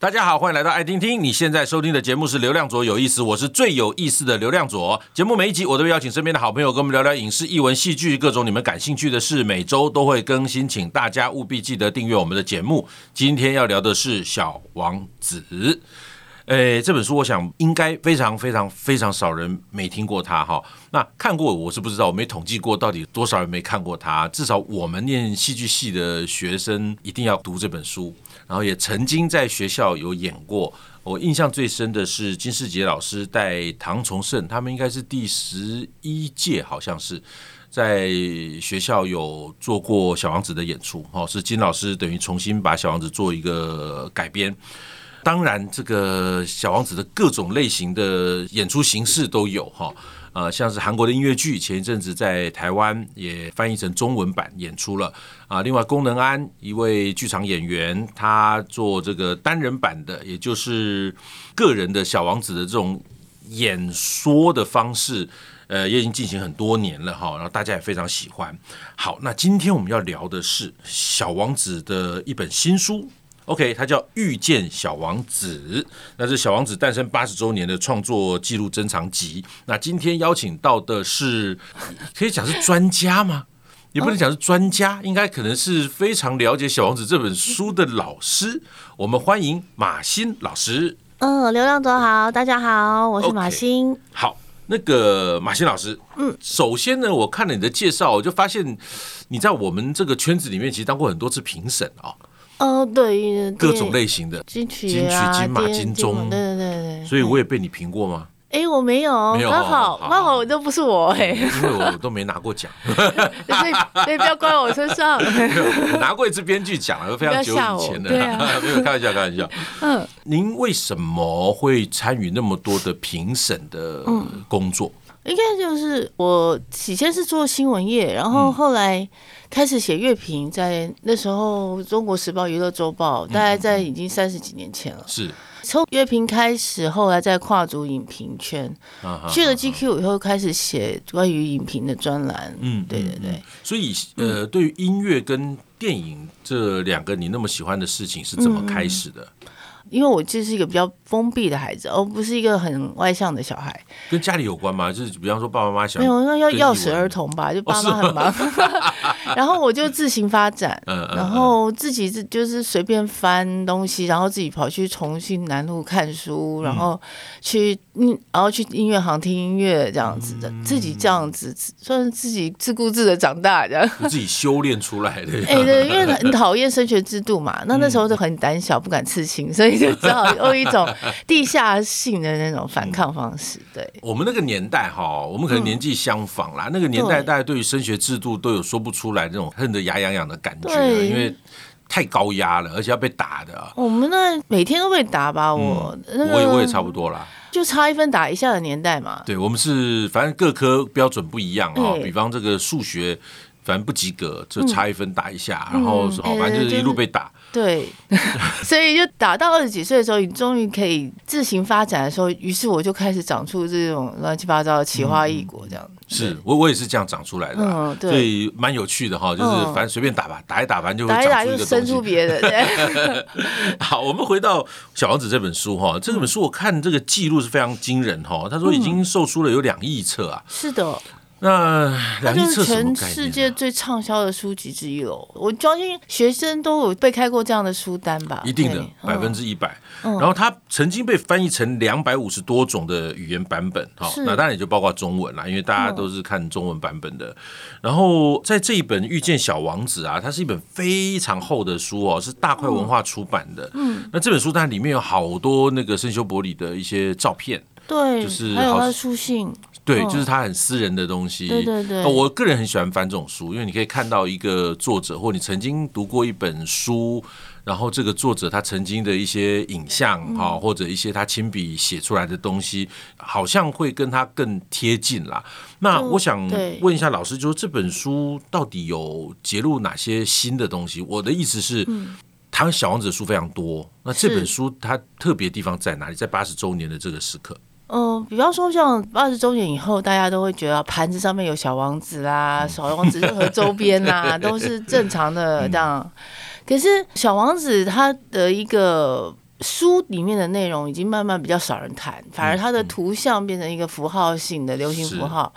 大家好，欢迎来到爱听听。你现在收听的节目是《流量左有意思》，我是最有意思的流量左。节目每一集我都会邀请身边的好朋友跟我们聊聊影视、艺文、戏剧各种你们感兴趣的事，每周都会更新，请大家务必记得订阅我们的节目。今天要聊的是《小王子》。诶，这本书我想应该非常非常非常少人没听过它哈。那看过我是不知道，我没统计过到底多少人没看过它。至少我们念戏剧系的学生一定要读这本书。然后也曾经在学校有演过，我印象最深的是金士杰老师带唐崇盛，他们应该是第十一届，好像是在学校有做过小王子的演出，哦，是金老师等于重新把小王子做一个改编。当然，这个小王子的各种类型的演出形式都有，哈。呃，像是韩国的音乐剧，前一阵子在台湾也翻译成中文版演出了啊。另外，宫能安一位剧场演员，他做这个单人版的，也就是个人的小王子的这种演说的方式，呃，也已经进行很多年了哈。然后大家也非常喜欢。好，那今天我们要聊的是小王子的一本新书。OK，它叫《遇见小王子》，那是小王子诞生八十周年的创作记录珍藏集。那今天邀请到的是，可以讲是专家吗？也不能讲是专家，应该可能是非常了解小王子这本书的老师。我们欢迎马欣老师。嗯，流浪者好，大家好，我是马欣。Okay, 好，那个马欣老师，嗯，首先呢，我看了你的介绍，我就发现你在我们这个圈子里面其实当过很多次评审啊。哦，对，各种类型的金曲、金曲、金马、金钟，对对对，所以我也被你评过吗？哎，我没有，刚好刚好都不是我哎，因为我都没拿过奖，所以所以不要怪我身上。我拿过一次编剧奖了，非常久以前的，没有开玩笑，开玩笑。嗯，您为什么会参与那么多的评审的工作？应该就是我起先是做新闻业，然后后来。开始写乐评，在那时候《中国时报》《娱乐周报》，大概在已经三十几年前了。是从乐评开始，后来再跨足影评圈，去了 GQ 以后，开始写关于影评的专栏。嗯，对对对。所以，呃，对于音乐跟电影这两个你那么喜欢的事情，是怎么开始的？因为我就是一个比较封闭的孩子，而不是一个很外向的小孩。跟家里有关吗？就是比方说爸爸妈妈想没有，那要钥匙儿童吧，就爸妈很忙。哦、然后我就自行发展，然后自己就是随便翻东西，然后自己跑去重庆南路看书，然后去嗯，然后去音乐行听音乐这样子的，自己这样子算是自己自顾自的长大这样。自己修炼出来的。哎，对，因为 很讨厌升学制度嘛，那那时候就很胆小，不敢刺青，所以。就只好用一种地下性的那种反抗方式。对，我们那个年代哈，我们可能年纪相仿啦。那个年代大家对于升学制度都有说不出来那种恨得牙痒痒的感觉，因为太高压了，而且要被打的。我们那每天都被打吧？我我也我也差不多啦，就差一分打一下的年代嘛。对，我们是反正各科标准不一样啊，比方这个数学。反正不及格就差一分打一下，嗯、然后好，反正就是一路被打。对，所以就打到二十几岁的时候，你终于可以自行发展的时候，于是我就开始长出这种乱七八糟的奇花异果这样。是我我也是这样长出来的，嗯，对，所以蛮有趣的哈，就是反正随便打吧，打一打反正就会长出一个东西，生出别的。对。好，我们回到《小王子》这本书哈，这本书我看这个记录是非常惊人哈，他说已经售出了有两亿册啊。是的。那它就是全世界最畅销的书籍之一喽。我相信学生都有被开过这样的书单吧？一定的，百分之一百。然后它曾经被翻译成两百五十多种的语言版本，哈，那当然也就包括中文啦，因为大家都是看中文版本的。然后在这一本《遇见小王子》啊，它是一本非常厚的书哦，是大块文化出版的。嗯，那这本书它里面有好多那个圣修伯里的一些照片，对，就是还有他的书信。对，就是他很私人的东西。对对对，我个人很喜欢翻这种书，因为你可以看到一个作者，或你曾经读过一本书，然后这个作者他曾经的一些影像哈，或者一些他亲笔写出来的东西，好像会跟他更贴近啦。那我想问一下老师，就是这本书到底有揭露哪些新的东西？我的意思是，他小王子的书非常多，那这本书它特别地方在哪里？在八十周年的这个时刻。嗯、呃，比方说像八十周年以后，大家都会觉得盘子上面有小王子啦，小王子任何周边啦 都是正常的这样。可是小王子他的一个书里面的内容已经慢慢比较少人谈，反而它的图像变成一个符号性的流行符号。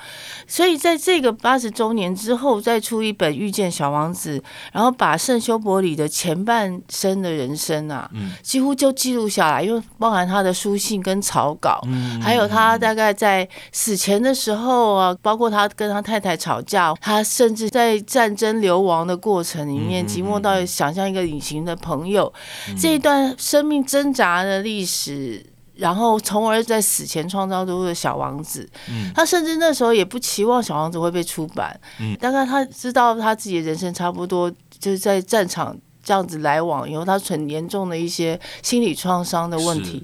所以在这个八十周年之后，再出一本《遇见小王子》，然后把圣修伯里的前半生的人生啊，几乎就记录下来，因为包含他的书信跟草稿，还有他大概在死前的时候啊，包括他跟他太太吵架，他甚至在战争流亡的过程里面，寂寞到想象一个隐形的朋友，这一段生命。挣扎的历史，然后从而在死前创造出的小王子。嗯，他甚至那时候也不期望小王子会被出版。嗯，大概他知道他自己的人生差不多就是在战场这样子来往以后，他很严重的一些心理创伤的问题。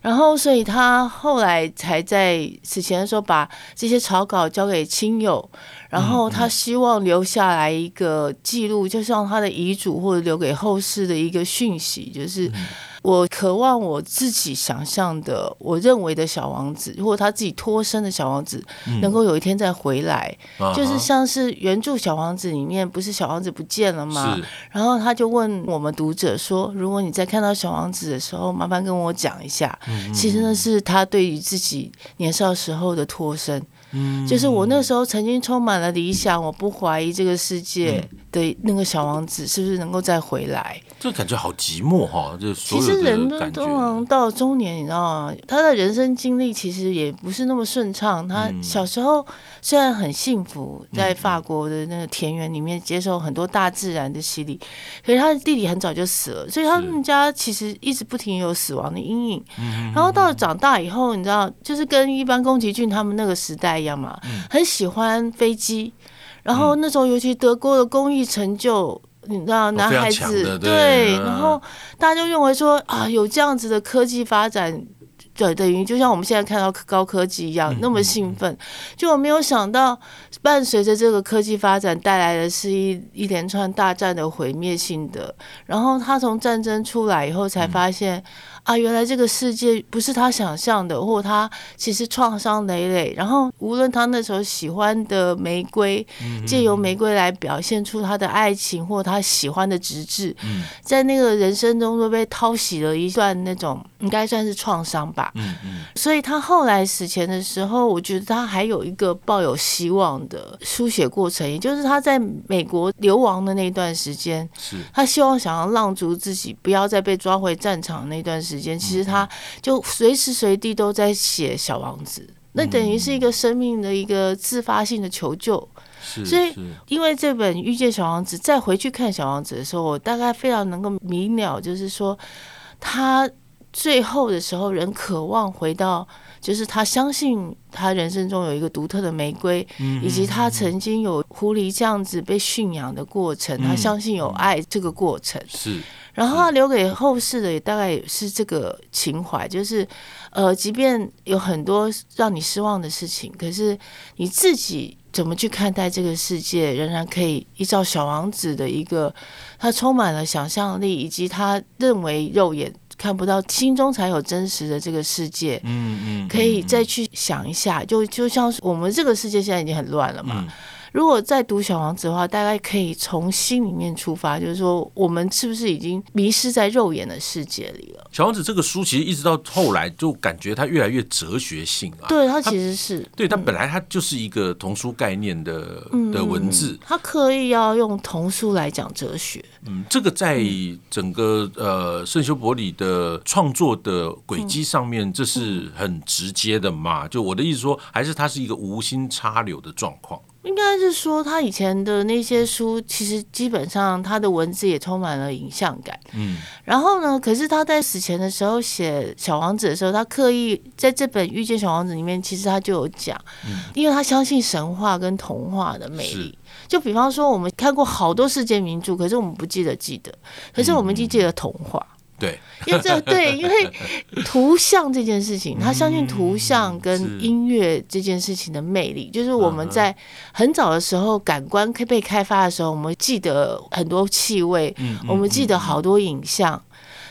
然后，所以他后来才在死前的时候把这些草稿交给亲友，然后他希望留下来一个记录，就像他的遗嘱或者留给后世的一个讯息，就是。我渴望我自己想象的，我认为的小王子，或者他自己脱身的小王子，能够有一天再回来，嗯、就是像是原著小王子里面，不是小王子不见了吗？然后他就问我们读者说：“如果你在看到小王子的时候，麻烦跟我讲一下。嗯”其实那是他对于自己年少时候的脱身。嗯，就是我那时候曾经充满了理想，我不怀疑这个世界的那个小王子是不是能够再回来。这感觉好寂寞哈，就是其实人都通常到中年，你知道吗？他的人生经历其实也不是那么顺畅。他小时候虽然很幸福，在法国的那个田园里面接受很多大自然的洗礼，可是他的弟弟很早就死了，所以他们家其实一直不停有死亡的阴影。然后到了长大以后，你知道，就是跟一般宫崎骏他们那个时代一样嘛，很喜欢飞机。然后那时候尤其德国的工艺成就。你知道，男孩子对，然后大家就认为说啊，有这样子的科技发展，对，等于就像我们现在看到高科技一样，那么兴奋。就我没有想到，伴随着这个科技发展带来的是一一连串大战的毁灭性的。然后他从战争出来以后，才发现。啊，原来这个世界不是他想象的，或他其实创伤累累。然后，无论他那时候喜欢的玫瑰，借由玫瑰来表现出他的爱情，或他喜欢的直至，在那个人生中都被掏洗了一段那种，应该算是创伤吧。所以他后来死前的时候，我觉得他还有一个抱有希望的书写过程，也就是他在美国流亡的那段时间，他希望想要浪逐自己，不要再被抓回战场那段时间。时间其实他就随时随地都在写小王子，那等于是一个生命的一个自发性的求救。所以因为这本《遇见小王子》，再回去看小王子的时候，我大概非常能够明了，就是说他最后的时候，人渴望回到，就是他相信他人生中有一个独特的玫瑰，以及他曾经有狐狸这样子被驯养的过程，他相信有爱这个过程是。然后他留给后世的也大概也是这个情怀，就是，呃，即便有很多让你失望的事情，可是你自己怎么去看待这个世界，仍然可以依照小王子的一个，他充满了想象力，以及他认为肉眼看不到，心中才有真实的这个世界。嗯嗯，可以再去想一下，就就像是我们这个世界现在已经很乱了嘛。如果再读《小王子》的话，大概可以从心里面出发，就是说，我们是不是已经迷失在肉眼的世界里了？《小王子》这个书其实一直到后来，就感觉它越来越哲学性啊。对，它其实是它对它本来它就是一个童书概念的、嗯、的文字，它刻意要用童书来讲哲学。嗯，这个在整个呃圣修伯里的创作的轨迹上面，这是很直接的嘛？就我的意思说，还是它是一个无心插柳的状况。应该是说，他以前的那些书，其实基本上他的文字也充满了影像感。嗯，然后呢，可是他在死前的时候写《小王子》的时候，他刻意在这本《遇见小王子》里面，其实他就有讲，因为他相信神话跟童话的魅力。就比方说，我们看过好多世界名著，可是我们不记得记得，可是我们就记得童话。对，因为这对，因为图像这件事情，他相信图像跟音乐这件事情的魅力，就是我们在很早的时候感官可以被开发的时候，我们记得很多气味，我们记得好多影像，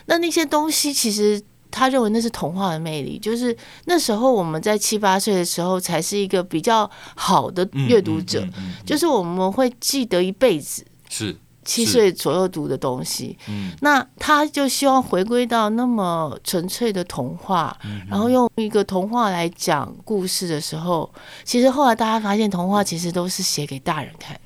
那那些东西其实他认为那是童话的魅力，就是那时候我们在七八岁的时候才是一个比较好的阅读者，就是我们会记得一辈子。是。七岁左右读的东西。嗯，那他就希望回归到那么纯粹的童话，嗯、然后用一个童话来讲故事的时候，其实后来大家发现，童话其实都是写给大人看。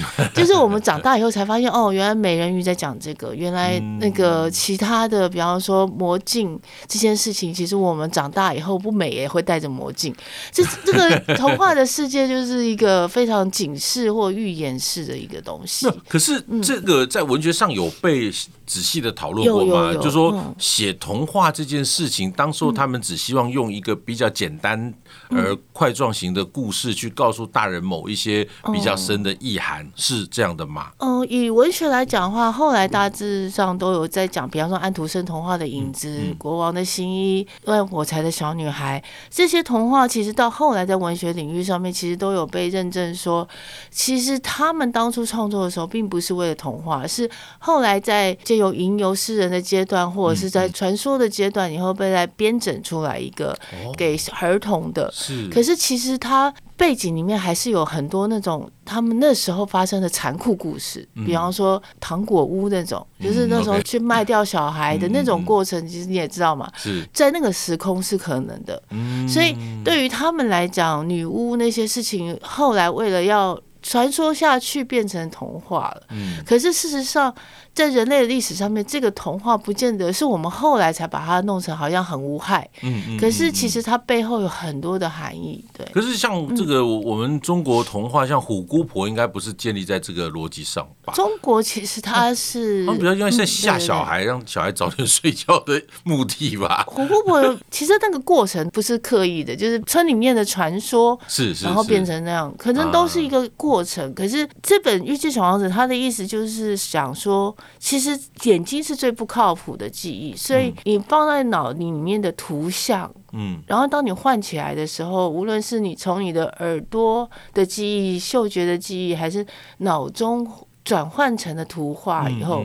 就是我们长大以后才发现，哦，原来美人鱼在讲这个，原来那个其他的，比方说魔镜这件事情，其实我们长大以后不美也会戴着魔镜。这这个童话的世界就是一个非常警示或预言式的一个东西。可是这个在文学上有被仔细的讨论过吗？就是说写童话这件事情，当初他们只希望用一个比较简单而块状型的故事去告诉大人某一些比较深的意涵。是这样的吗？嗯、呃，以文学来讲的话，后来大致上都有在讲，比方说安徒生童话的影子、嗯嗯、国王的新衣、万火柴的小女孩这些童话，其实到后来在文学领域上面，其实都有被认证说，其实他们当初创作的时候，并不是为了童话，是后来在借由吟游诗人的阶段，或者是在传说的阶段以后，被来编整出来一个给儿童的。是，可是其实他。背景里面还是有很多那种他们那时候发生的残酷故事，比方说糖果屋那种，就是那时候去卖掉小孩的那种过程，其实你也知道嘛，在那个时空是可能的。所以对于他们来讲，女巫那些事情，后来为了要传说下去，变成童话了。可是事实上。在人类的历史上面，这个童话不见得是我们后来才把它弄成好像很无害。嗯嗯。可是其实它背后有很多的含义。对。可是像这个我们中国童话，像虎姑婆，应该不是建立在这个逻辑上吧？中国其实它是，它比较因为是吓小孩，让小孩早点 睡觉的目的吧。虎姑婆其实那个过程不是刻意的，就是村里面的传说，是是，然后变成那样，可能都是一个过程。可是这本《玉器小王子》他的意思就是想说。其实眼睛是最不靠谱的记忆，所以你放在脑里面的图像，嗯，然后当你唤起来的时候，无论是你从你的耳朵的记忆、嗅觉的记忆，还是脑中转换成的图画以后，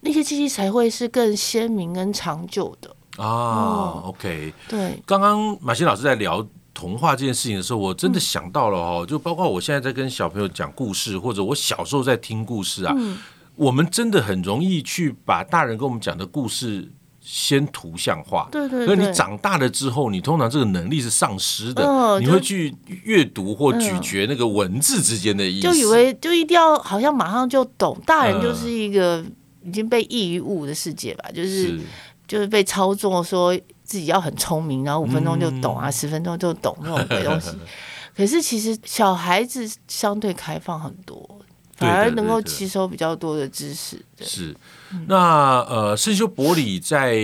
那些记忆才会是更鲜明、跟长久的啊。OK，对。刚刚马欣老师在聊童话这件事情的时候，我真的想到了哦，就包括我现在在跟小朋友讲故事，或者我小时候在听故事啊。我们真的很容易去把大人跟我们讲的故事先图像化，对对对。可你长大了之后，你通常这个能力是丧失的，哦、你会去阅读或咀嚼那个文字之间的意思，就以为就一定要好像马上就懂。大人就是一个已经被异于物的世界吧，嗯、就是，是就是被操作，说自己要很聪明，然后五分钟就懂啊，十、嗯、分钟就懂那种鬼东西。可是其实小孩子相对开放很多。反而能够吸收比较多的知识。是，那呃，圣修伯里在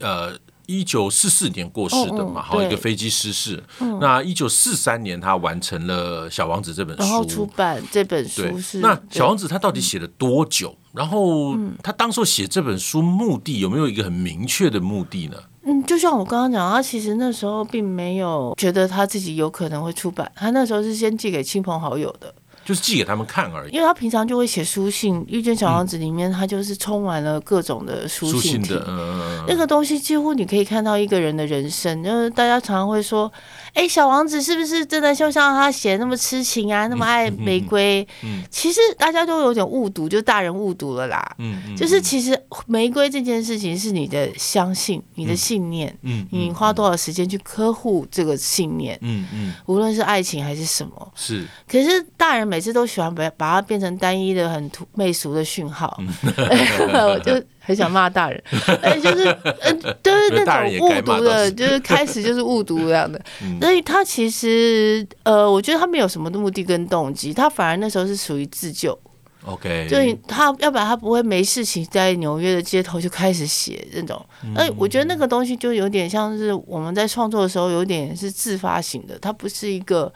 呃一九四四年过世的嘛，好，一个飞机失事。那一九四三年他完成了《小王子》这本书，然后出版这本书是。那《小王子》他到底写了多久？然后他当时写这本书目的有没有一个很明确的目的呢？嗯，就像我刚刚讲，他其实那时候并没有觉得他自己有可能会出版，他那时候是先寄给亲朋好友的。就是寄给他们看而已，因为他平常就会写书信，《遇见小王子》里面他就是充满了各种的书信的，那个东西几乎你可以看到一个人的人生，就是大家常常会说。哎，小王子是不是真的就像他写的那么痴情啊，那么爱玫瑰？嗯，其实大家都有点误读，就大人误读了啦。嗯，就是其实玫瑰这件事情是你的相信，你的信念。嗯，你花多少时间去呵护这个信念？嗯嗯，无论是爱情还是什么。是。可是大人每次都喜欢把把它变成单一的、很土媚俗的讯号。我 就。很想骂大人，哎，就是，嗯，就是 那种误读的，就是开始就是误读这样的。所以他其实，呃，我觉得他没有什么目的跟动机，他反而那时候是属于自救。OK，所以他要不然他不会没事情在纽约的街头就开始写那种。哎，我觉得那个东西就有点像是我们在创作的时候，有点是自发型的，它不是一个。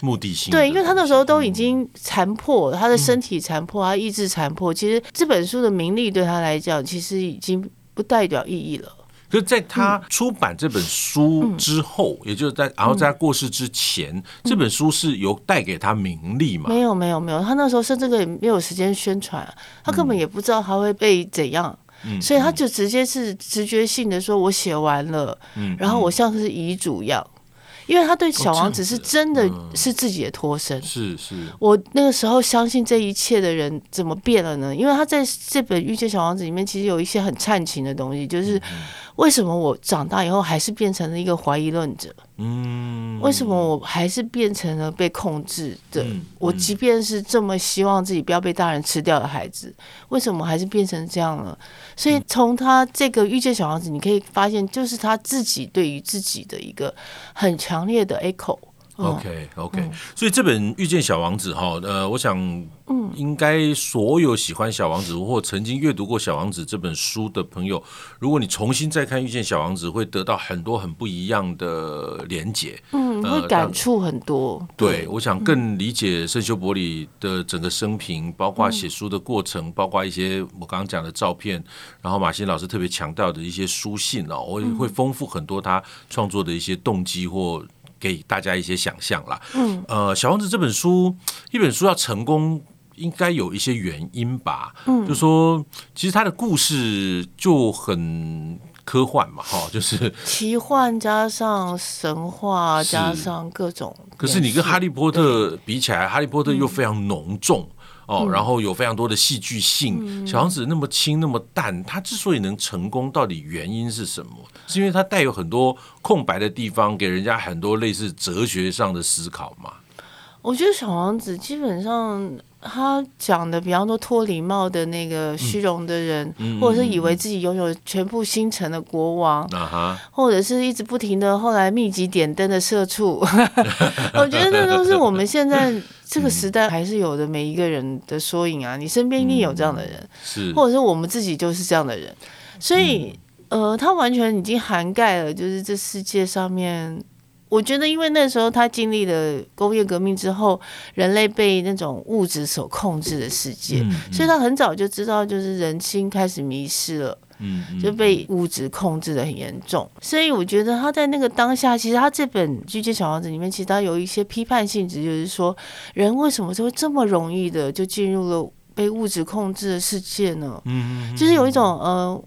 目的性对，因为他那时候都已经残破，他的身体残破，他意志残破。其实这本书的名利对他来讲，其实已经不代表意义了。就在他出版这本书之后，也就是在然后在他过世之前，这本书是有带给他名利吗？没有，没有，没有。他那时候甚至也没有时间宣传，他根本也不知道他会被怎样，所以他就直接是直觉性的说：“我写完了。”然后我像是遗嘱一样。因为他对小王子是真的是自己的脱身。是是，我那个时候相信这一切的人怎么变了呢？因为他在这本《遇见小王子》里面，其实有一些很煽情的东西，就是为什么我长大以后还是变成了一个怀疑论者？嗯，为什么我还是变成了被控制的？我即便是这么希望自己不要被大人吃掉的孩子，为什么还是变成这样了？所以从他这个遇见小王子，你可以发现，就是他自己对于自己的一个很强烈的 echo。OK OK，嗯，所以这本《遇见小王子》哈，呃，我想，嗯，应该所有喜欢小王子或曾经阅读过小王子这本书的朋友，如果你重新再看《遇见小王子》，会得到很多很不一样的连结，嗯，会感触很多。对，我想更理解圣修伯里的整个生平，包括写书的过程，包括一些我刚刚讲的照片，然后马欣老师特别强调的一些书信哦，我也会丰富很多他创作的一些动机或。给大家一些想象啦。嗯，呃，小王子这本书，一本书要成功，应该有一些原因吧。嗯，就说其实他的故事就很科幻嘛，哈，就是奇幻加上神话加上各种。可是你跟哈利波特比起来，哈利波特又非常浓重。哦，然后有非常多的戏剧性。嗯、小王子那么轻那么淡，他之所以能成功，到底原因是什么？是因为他带有很多空白的地方，给人家很多类似哲学上的思考吗？我觉得小王子基本上。他讲的，比方说脱礼貌的那个虚荣的人，嗯、或者是以为自己拥有全部星辰的国王，嗯、或者是一直不停的后来密集点灯的社畜，我觉得那都是我们现在这个时代还是有的每一个人的缩影啊！你身边一定有这样的人，嗯、是，或者是我们自己就是这样的人，所以，呃，他完全已经涵盖了，就是这世界上面。我觉得，因为那时候他经历了工业革命之后，人类被那种物质所控制的世界，嗯嗯、所以他很早就知道，就是人心开始迷失了，就被物质控制的很严重。所以我觉得他在那个当下，其实他这本《遇见小王子》里面，其实他有一些批判性质，就是说，人为什么就会这么容易的就进入了被物质控制的世界呢？嗯嗯、就是有一种呃。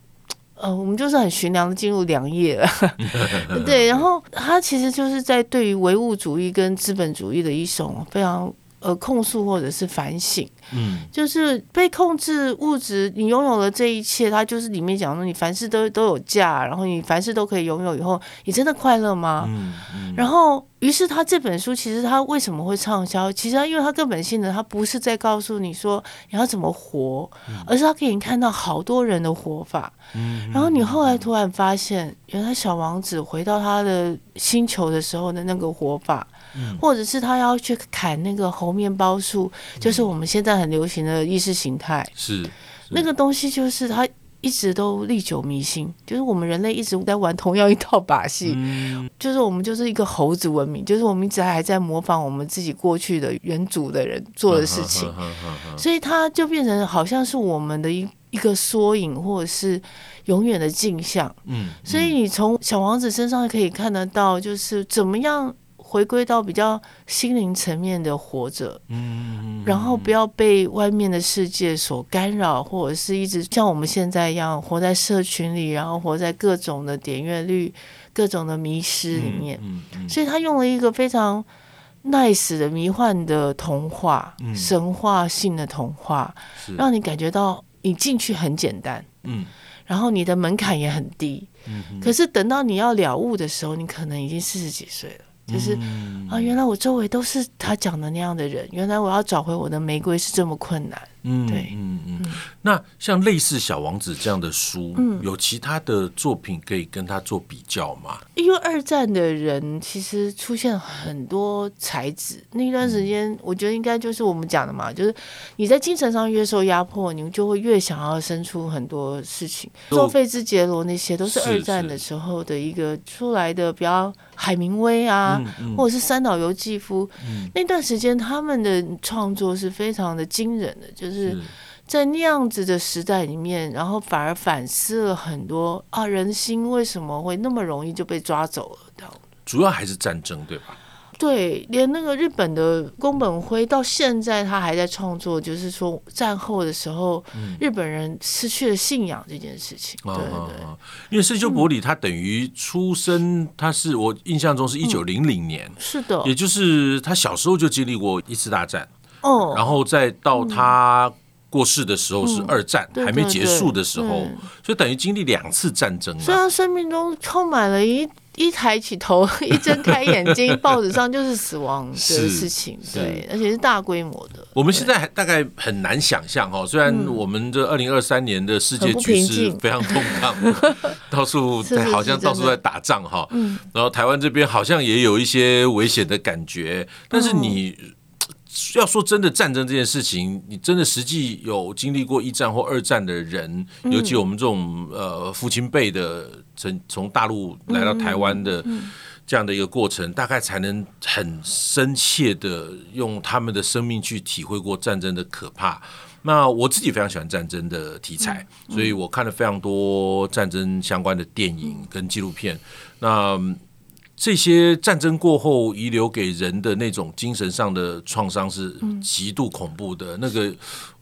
呃，我们就是很寻常的进入良夜了，对。然后他其实就是在对于唯物主义跟资本主义的一种非常呃控诉或者是反省。嗯，就是被控制物质，你拥有了这一切，它就是里面讲的你凡事都都有价，然后你凡事都可以拥有以后，你真的快乐吗？嗯嗯。然后，于是他这本书其实他为什么会畅销？其实他因为他根本性的，他不是在告诉你说你要怎么活，而是他给你看到好多人的活法。嗯。然后你后来突然发现，原来小王子回到他的星球的时候的那个活法。或者是他要去砍那个猴面包树，就是我们现在很流行的意识形态。是那个东西，就是他一直都历久弥新，就是我们人类一直在玩同样一套把戏，就是我们就是一个猴子文明，就是我们一直还在模仿我们自己过去的原祖的人做的事情，所以它就变成好像是我们的一一个缩影，或者是永远的镜像。嗯，所以你从小王子身上可以看得到，就是怎么样。回归到比较心灵层面的活着，嗯，然后不要被外面的世界所干扰，或者是一直像我们现在一样活在社群里，然后活在各种的点阅率、各种的迷失里面。嗯嗯。嗯、所以他用了一个非常 nice 的迷幻的童话，嗯、神话性的童话，让你感觉到你进去很简单，嗯，然后你的门槛也很低，嗯嗯、可是等到你要了悟的时候，你可能已经四十几岁了。就是啊，原来我周围都是他讲的那样的人，原来我要找回我的玫瑰是这么困难。嗯，对，嗯嗯。那像类似《小王子》这样的书，嗯，有其他的作品可以跟他做比较吗？因为二战的人其实出现很多才子，那段时间我觉得应该就是我们讲的嘛，就是你在精神上越受压迫，你就会越想要生出很多事情。做费兹杰罗那些都是二战的时候的一个出来的，比较海明威啊，嗯嗯、或者是三岛由纪夫，嗯、那段时间他们的创作是非常的惊人的，就是。就是在那样子的时代里面，然后反而反思了很多啊，人心为什么会那么容易就被抓走了？这样，主要还是战争，对吧？对，连那个日本的宫本辉到现在他还在创作，就是说战后的时候，嗯、日本人失去了信仰这件事情。对对，对，因为深修伯里他等于出生，他是我印象中是一九零零年，是的，也就是他小时候就经历过一次大战，哦，然后再到他过世的时候是二战还没结束的时候，所以等于经历两次战争，所以他生命中充满了一。一抬起头，一睁开眼睛，报纸上就是死亡的事情，对，而且是大规模的。我们现在大概很难想象哈，虽然我们这二零二三年的世界局势非常动荡，到处好像到处在打仗哈，然后台湾这边好像也有一些危险的感觉，但是你。要说真的，战争这件事情，你真的实际有经历过一战或二战的人，尤其我们这种呃父亲辈的，从从大陆来到台湾的这样的一个过程，大概才能很深切的用他们的生命去体会过战争的可怕。那我自己非常喜欢战争的题材，所以我看了非常多战争相关的电影跟纪录片。那这些战争过后遗留给人的那种精神上的创伤是极度恐怖的，那个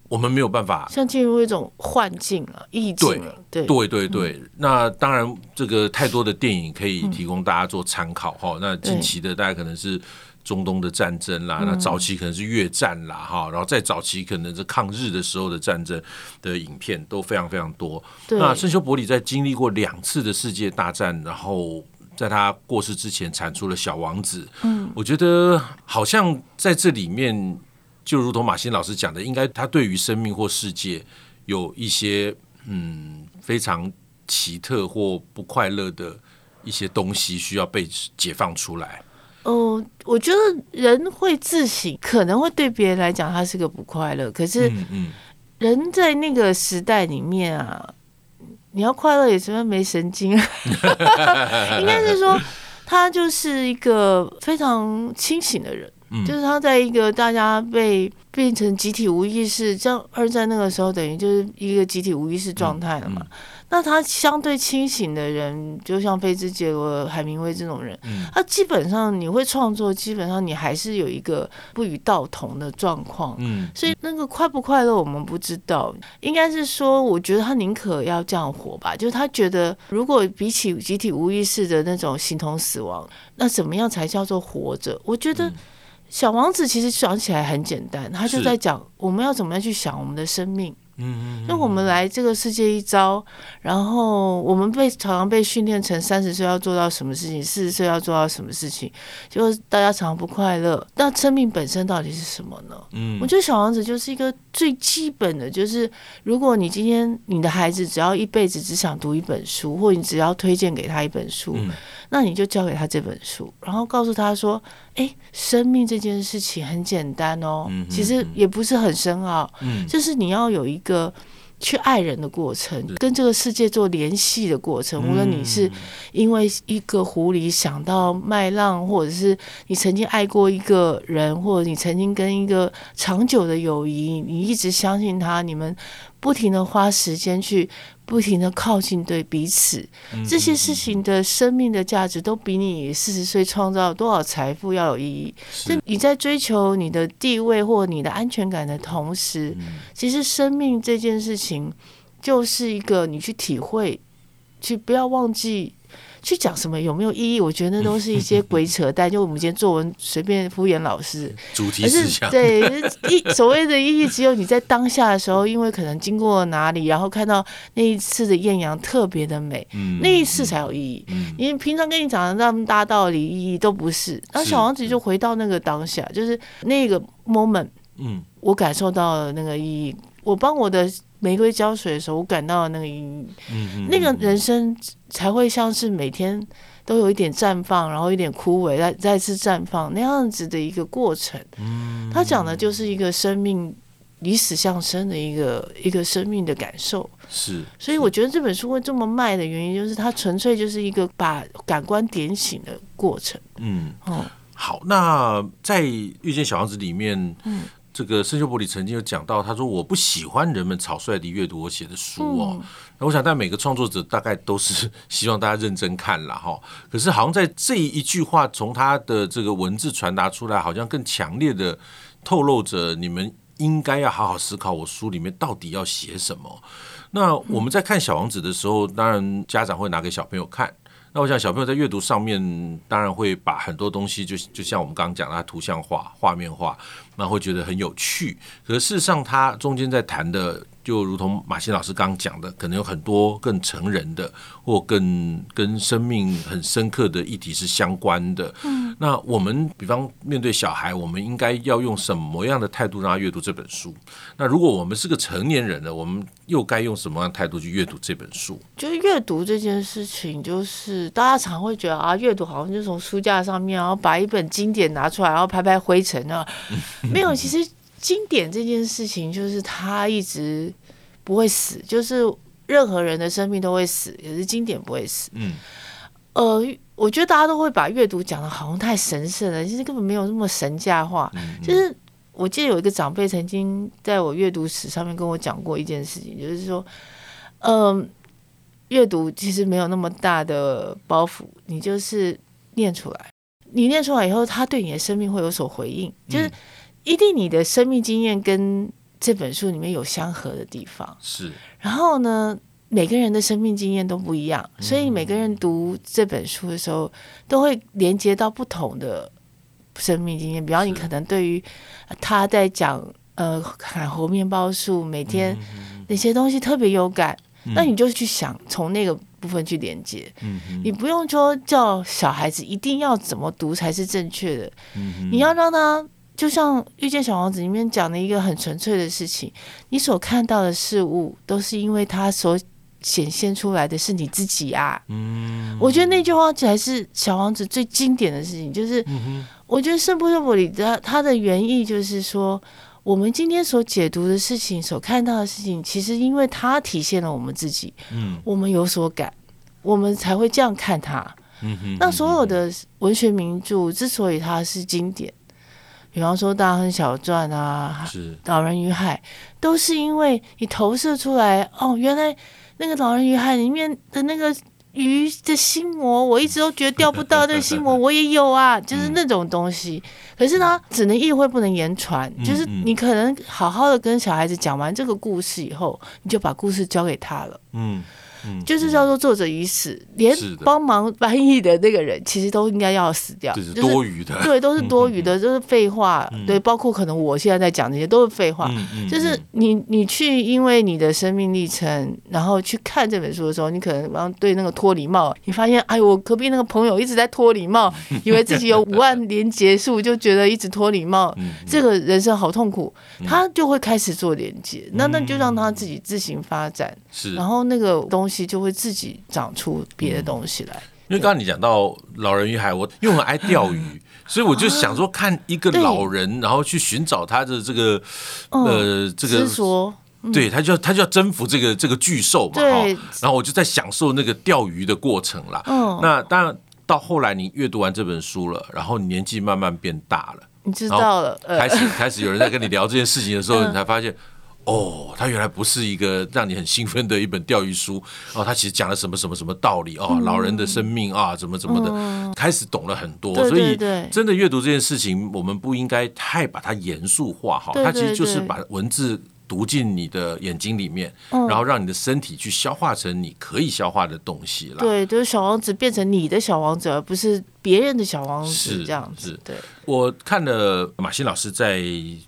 我们没有办法，像进入一种幻境啊，意境。对对对对，那当然，这个太多的电影可以提供大家做参考哈。那近期的大家可能是中东的战争啦，那早期可能是越战啦哈，然后再早期可能是抗日的时候的战争的影片都非常非常多。那深秋伯里在经历过两次的世界大战，然后。在他过世之前产出了《小王子》，嗯，我觉得好像在这里面，就如同马欣老师讲的，应该他对于生命或世界有一些嗯非常奇特或不快乐的一些东西需要被解放出来。哦，我觉得人会自省，可能会对别人来讲他是个不快乐，可是嗯，人在那个时代里面啊。你要快乐也是因为没神经，应该是说他就是一个非常清醒的人，嗯、就是他在一个大家被变成集体无意识，像二战那个时候，等于就是一个集体无意识状态了嘛。嗯嗯那他相对清醒的人，就像菲兹杰罗、海明威这种人，他基本上你会创作，基本上你还是有一个不与道同的状况。嗯，所以那个快不快乐我们不知道，应该是说，我觉得他宁可要这样活吧，就是他觉得，如果比起集体无意识的那种形同死亡，那怎么样才叫做活着？我觉得小王子其实想起来很简单，他就在讲我们要怎么样去想我们的生命。嗯，那我们来这个世界一遭，然后我们被常常被训练成三十岁要做到什么事情，四十岁要做到什么事情，就大家常常不快乐。那生命本身到底是什么呢？嗯，我觉得小王子就是一个最基本的，就是如果你今天你的孩子只要一辈子只想读一本书，或你只要推荐给他一本书。嗯那你就交给他这本书，然后告诉他说：“哎，生命这件事情很简单哦，嗯、其实也不是很深奥，嗯、就是你要有一个去爱人的过程，嗯、跟这个世界做联系的过程。无论你是因为一个狐狸想到麦浪，或者是你曾经爱过一个人，或者你曾经跟一个长久的友谊，你一直相信他，你们不停的花时间去。”不停的靠近对彼此，这些事情的生命的价值都比你四十岁创造多少财富要有意义。就你在追求你的地位或你的安全感的同时，其实生命这件事情就是一个你去体会，去不要忘记。去讲什么有没有意义？我觉得那都是一些鬼扯淡。就我们今天作文随便敷衍老师，主题思想对一所谓的意义，只有你在当下的时候，因为可能经过哪里，然后看到那一次的艳阳特别的美，嗯、那一次才有意义。嗯、你平常跟你讲的那么大道理，意义都不是。然后小王子就回到那个当下，是就是那个 moment，嗯，我感受到了那个意义。我帮我的玫瑰浇水的时候，我感到了那个阴影。嗯嗯，那个人生。才会像是每天都有一点绽放，然后一点枯萎，再再次绽放那样子的一个过程。嗯，他讲的就是一个生命以死相生的一个一个生命的感受。是，所以我觉得这本书会这么卖的原因，就是它纯粹就是一个把感官点醒的过程。嗯，哦，好，那在《遇见小王子》里面，嗯。这个圣修伯里曾经有讲到，他说我不喜欢人们草率地阅读我写的书哦。那、嗯、我想，但每个创作者大概都是 希望大家认真看了哈。可是好像在这一句话从他的这个文字传达出来，好像更强烈的透露着你们应该要好好思考我书里面到底要写什么。那我们在看《小王子》的时候，当然家长会拿给小朋友看。那我想小朋友在阅读上面，当然会把很多东西就就像我们刚刚讲的，他图像化、画面化，那会觉得很有趣。可事实上，他中间在谈的。就如同马欣老师刚刚讲的，可能有很多更成人的，或更跟生命很深刻的议题是相关的。嗯，那我们比方面对小孩，我们应该要用什么样的态度让他阅读这本书？那如果我们是个成年人呢，我们又该用什么样的态度去阅读这本书？就是阅读这件事情，就是大家常会觉得啊，阅读好像就从书架上面，然后把一本经典拿出来，然后拍拍灰尘啊。没有，其实。经典这件事情，就是它一直不会死，就是任何人的生命都会死，也是经典不会死。嗯，呃，我觉得大家都会把阅读讲的好像太神圣了，其实根本没有那么神价化。嗯嗯，就是我记得有一个长辈曾经在我阅读史上面跟我讲过一件事情，就是说，嗯，阅读其实没有那么大的包袱，你就是念出来，你念出来以后，他对你的生命会有所回应，就是。嗯一定你的生命经验跟这本书里面有相合的地方。是，然后呢，每个人的生命经验都不一样，所以每个人读这本书的时候都会连接到不同的生命经验。比方你可能对于他在讲呃砍猴面包树每天那些东西特别有感，那你就去想从那个部分去连接。你不用说叫小孩子一定要怎么读才是正确的，你要让他。就像《遇见小王子》里面讲的一个很纯粹的事情，你所看到的事物都是因为它所显现出来的是你自己啊。嗯，我觉得那句话才是小王子最经典的事情。就是，我觉得圣修伯里的他的原意就是说，我们今天所解读的事情、所看到的事情，其实因为它体现了我们自己。嗯，我们有所感，我们才会这样看它。嗯哼，那所有的文学名著之所以它是经典。比方说《大亨小传》啊，是《老人与海》，都是因为你投射出来哦，原来那个《老人与海》里面的那个鱼的心魔，我一直都觉得钓不到那个心魔，我也有啊，就是那种东西。可是呢，只能意会不能言传，就是你可能好好的跟小孩子讲完这个故事以后，你就把故事交给他了。嗯。就是叫做作者已死，连帮忙翻译的那个人其实都应该要死掉，就是多余的，对，都是多余的，都是废话，对，包括可能我现在在讲这些都是废话，就是你你去因为你的生命历程，然后去看这本书的时候，你可能然后对那个脱礼帽，你发现哎，我隔壁那个朋友一直在脱礼帽，以为自己有五万年结束，就觉得一直脱礼帽，这个人生好痛苦，他就会开始做连接，那那就让他自己自行发展，是，然后那个东西。就会自己长出别的东西来。嗯、因为刚刚你讲到《老人与海》，我因为我爱钓鱼，所以我就想说，看一个老人，然后去寻找他的这个呃这个，说对，他就他就要征服这个这个巨兽嘛。对。然后我就在享受那个钓鱼的过程啦。嗯。那当然，到后来你阅读完这本书了，然后你年纪慢慢变大了，你知道了，开始开始有人在跟你聊这件事情的时候，你才发现。哦，它原来不是一个让你很兴奋的一本钓鱼书 哦，它其实讲了什么什么什么道理哦，老人的生命啊，怎么怎么的，开始懂了很多。所以，真的阅读这件事情，我们不应该太把它严肃化哈，它其实就是把文字。读进你的眼睛里面，然后让你的身体去消化成你可以消化的东西了。对，就是小王子变成你的小王子，而不是别人的小王子这样子。对，我看了马欣老师在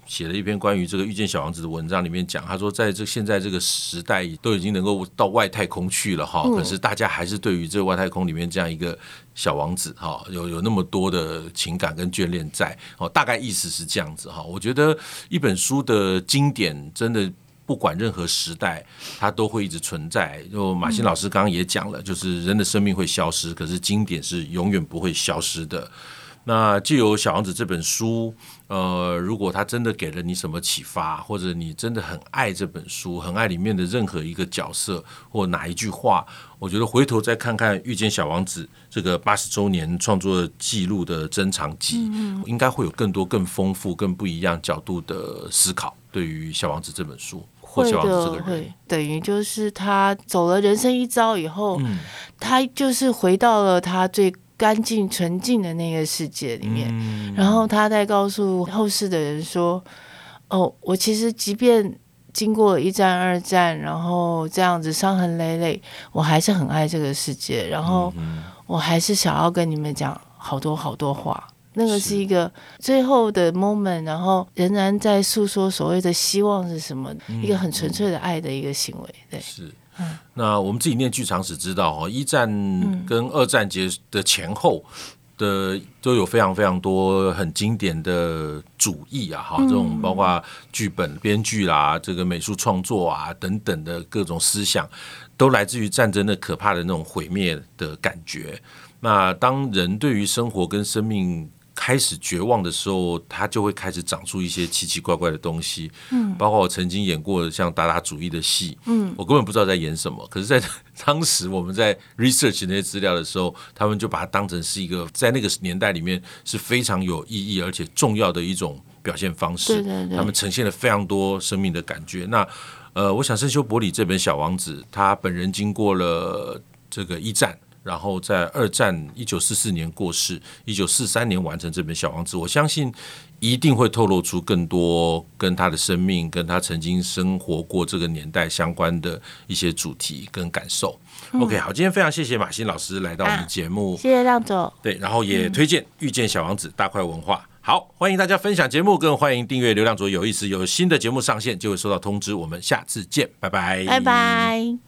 写了一篇关于这个遇见小王子的文章，里面讲，他说，在这现在这个时代都已经能够到外太空去了哈，可是大家还是对于这个外太空里面这样一个。小王子哈，有有那么多的情感跟眷恋在哦，大概意思是这样子哈。我觉得一本书的经典，真的不管任何时代，它都会一直存在。就马欣老师刚刚也讲了，就是人的生命会消失，可是经典是永远不会消失的。那既有《小王子》这本书，呃，如果他真的给了你什么启发，或者你真的很爱这本书，很爱里面的任何一个角色或哪一句话，我觉得回头再看看《遇见小王子》这个八十周年创作记录的珍藏集，应该会有更多、更丰富、更不一样角度的思考。对于《小王子》这本书，或小王子这个人，会等于就是他走了人生一遭以后，嗯、他就是回到了他最。干净纯净的那个世界里面，嗯、然后他在告诉后世的人说：“哦，我其实即便经过一战、二战，然后这样子伤痕累累，我还是很爱这个世界。然后我还是想要跟你们讲好多好多话。那个是一个最后的 moment，然后仍然在诉说所谓的希望是什么，嗯、一个很纯粹的爱的一个行为。对，是。”那我们自己念剧场史知道哦，一战跟二战结的前后的都有非常非常多很经典的主义啊哈，这种包括剧本编剧啦、这个美术创作啊等等的各种思想，都来自于战争的可怕的那种毁灭的感觉。那当人对于生活跟生命开始绝望的时候，他就会开始长出一些奇奇怪怪的东西。嗯，包括我曾经演过的像达达主义的戏，嗯，我根本不知道在演什么。可是，在当时我们在 research 那些资料的时候，他们就把它当成是一个在那个年代里面是非常有意义而且重要的一种表现方式。对对对，他们呈现了非常多生命的感觉。那呃，我想圣修伯里这本《小王子》，他本人经过了这个一战。然后在二战一九四四年过世，一九四三年完成这本《小王子》，我相信一定会透露出更多跟他的生命、跟他曾经生活过这个年代相关的一些主题跟感受。嗯、OK，好，今天非常谢谢马欣老师来到我们的节目，啊、谢谢亮总。对，然后也推荐《遇见小王子》大块文化。好，欢迎大家分享节目，更欢迎订阅流量左有意思，有新的节目上线就会收到通知。我们下次见，拜拜，拜拜。